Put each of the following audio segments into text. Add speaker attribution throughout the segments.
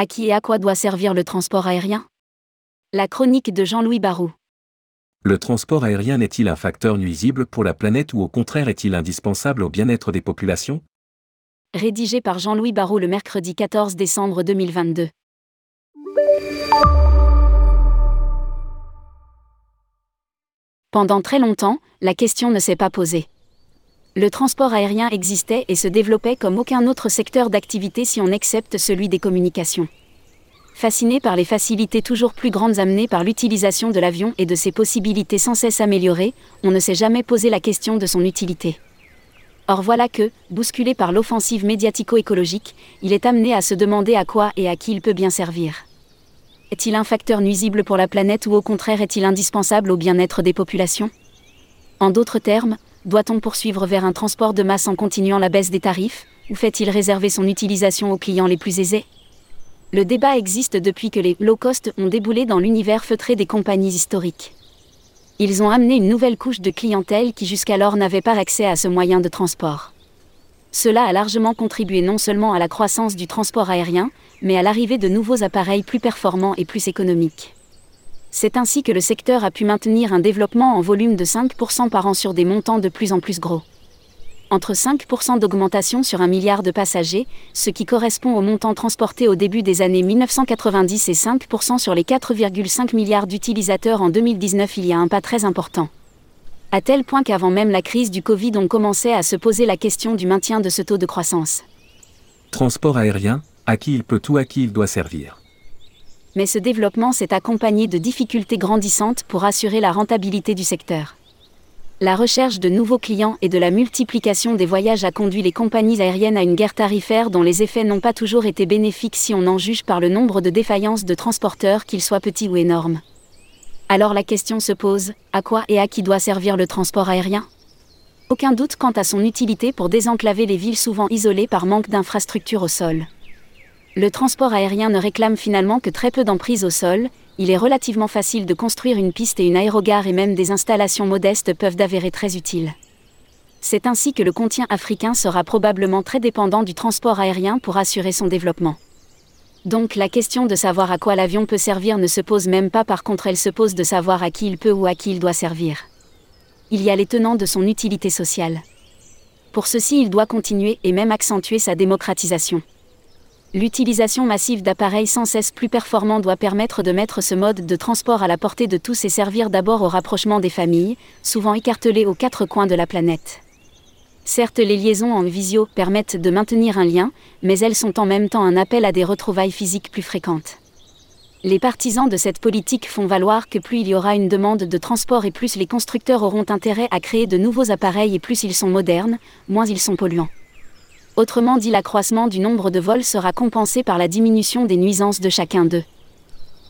Speaker 1: À qui et à quoi doit servir le transport aérien? La chronique de Jean-Louis Barou.
Speaker 2: Le transport aérien est-il un facteur nuisible pour la planète ou au contraire est-il indispensable au bien-être des populations?
Speaker 1: Rédigé par Jean-Louis Barou le mercredi 14 décembre 2022. Pendant très longtemps, la question ne s'est pas posée. Le transport aérien existait et se développait comme aucun autre secteur d'activité si on accepte celui des communications. Fasciné par les facilités toujours plus grandes amenées par l'utilisation de l'avion et de ses possibilités sans cesse améliorées, on ne s'est jamais posé la question de son utilité. Or voilà que, bousculé par l'offensive médiatico-écologique, il est amené à se demander à quoi et à qui il peut bien servir. Est-il un facteur nuisible pour la planète ou au contraire est-il indispensable au bien-être des populations? En d'autres termes, doit-on poursuivre vers un transport de masse en continuant la baisse des tarifs, ou fait-il réserver son utilisation aux clients les plus aisés? Le débat existe depuis que les low cost ont déboulé dans l'univers feutré des compagnies historiques. Ils ont amené une nouvelle couche de clientèle qui jusqu'alors n'avait pas accès à ce moyen de transport. Cela a largement contribué non seulement à la croissance du transport aérien, mais à l'arrivée de nouveaux appareils plus performants et plus économiques. C'est ainsi que le secteur a pu maintenir un développement en volume de 5% par an sur des montants de plus en plus gros. Entre 5% d'augmentation sur un milliard de passagers, ce qui correspond au montant transporté au début des années 1990 et 5% sur les 4,5 milliards d'utilisateurs en 2019, il y a un pas très important. À tel point qu'avant même la crise du Covid, on commençait à se poser la question du maintien de ce taux de croissance.
Speaker 2: Transport aérien, à qui il peut ou à qui il doit servir.
Speaker 1: Mais ce développement s'est accompagné de difficultés grandissantes pour assurer la rentabilité du secteur. La recherche de nouveaux clients et de la multiplication des voyages a conduit les compagnies aériennes à une guerre tarifaire dont les effets n'ont pas toujours été bénéfiques si on en juge par le nombre de défaillances de transporteurs, qu'ils soient petits ou énormes. Alors la question se pose, à quoi et à qui doit servir le transport aérien? Aucun doute quant à son utilité pour désenclaver les villes souvent isolées par manque d'infrastructures au sol le transport aérien ne réclame finalement que très peu d'emprise au sol, il est relativement facile de construire une piste et une aérogare et même des installations modestes peuvent d'avérer très utiles. C'est ainsi que le continent africain sera probablement très dépendant du transport aérien pour assurer son développement. Donc la question de savoir à quoi l'avion peut servir ne se pose même pas, par contre elle se pose de savoir à qui il peut ou à qui il doit servir. Il y a les tenants de son utilité sociale. Pour ceci il doit continuer et même accentuer sa démocratisation. L'utilisation massive d'appareils sans cesse plus performants doit permettre de mettre ce mode de transport à la portée de tous et servir d'abord au rapprochement des familles, souvent écartelées aux quatre coins de la planète. Certes, les liaisons en visio permettent de maintenir un lien, mais elles sont en même temps un appel à des retrouvailles physiques plus fréquentes. Les partisans de cette politique font valoir que plus il y aura une demande de transport et plus les constructeurs auront intérêt à créer de nouveaux appareils et plus ils sont modernes, moins ils sont polluants. Autrement dit, l'accroissement du nombre de vols sera compensé par la diminution des nuisances de chacun d'eux.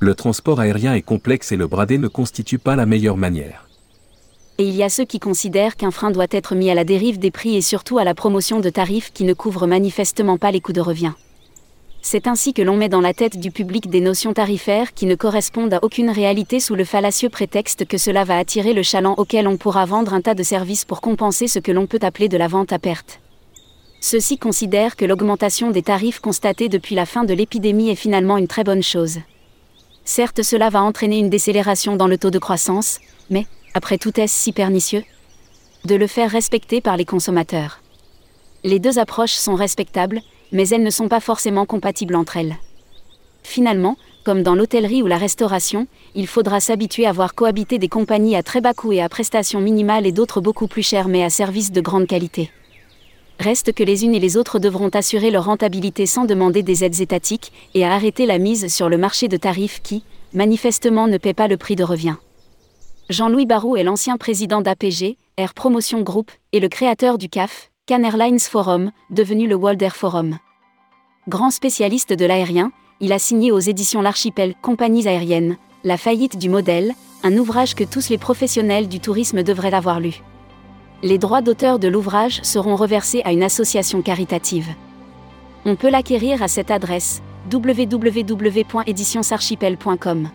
Speaker 2: Le transport aérien est complexe et le bradé ne constitue pas la meilleure manière.
Speaker 1: Et il y a ceux qui considèrent qu'un frein doit être mis à la dérive des prix et surtout à la promotion de tarifs qui ne couvrent manifestement pas les coûts de revient. C'est ainsi que l'on met dans la tête du public des notions tarifaires qui ne correspondent à aucune réalité sous le fallacieux prétexte que cela va attirer le chaland auquel on pourra vendre un tas de services pour compenser ce que l'on peut appeler de la vente à perte. Ceux-ci considèrent que l'augmentation des tarifs constatée depuis la fin de l'épidémie est finalement une très bonne chose. Certes, cela va entraîner une décélération dans le taux de croissance, mais, après tout, est-ce si pernicieux? De le faire respecter par les consommateurs. Les deux approches sont respectables, mais elles ne sont pas forcément compatibles entre elles. Finalement, comme dans l'hôtellerie ou la restauration, il faudra s'habituer à voir cohabiter des compagnies à très bas coût et à prestations minimales et d'autres beaucoup plus chères mais à service de grande qualité. Reste que les unes et les autres devront assurer leur rentabilité sans demander des aides étatiques et à arrêter la mise sur le marché de tarifs qui, manifestement, ne paie pas le prix de revient. Jean-Louis Barrault est l'ancien président d'APG, Air Promotion Group, et le créateur du CAF, Can Airlines Forum, devenu le World Air Forum. Grand spécialiste de l'aérien, il a signé aux éditions L'Archipel Compagnies aériennes, La faillite du modèle, un ouvrage que tous les professionnels du tourisme devraient avoir lu les droits d'auteur de l'ouvrage seront reversés à une association caritative. On peut l'acquérir à cette adresse www.éditionsarchipel.com.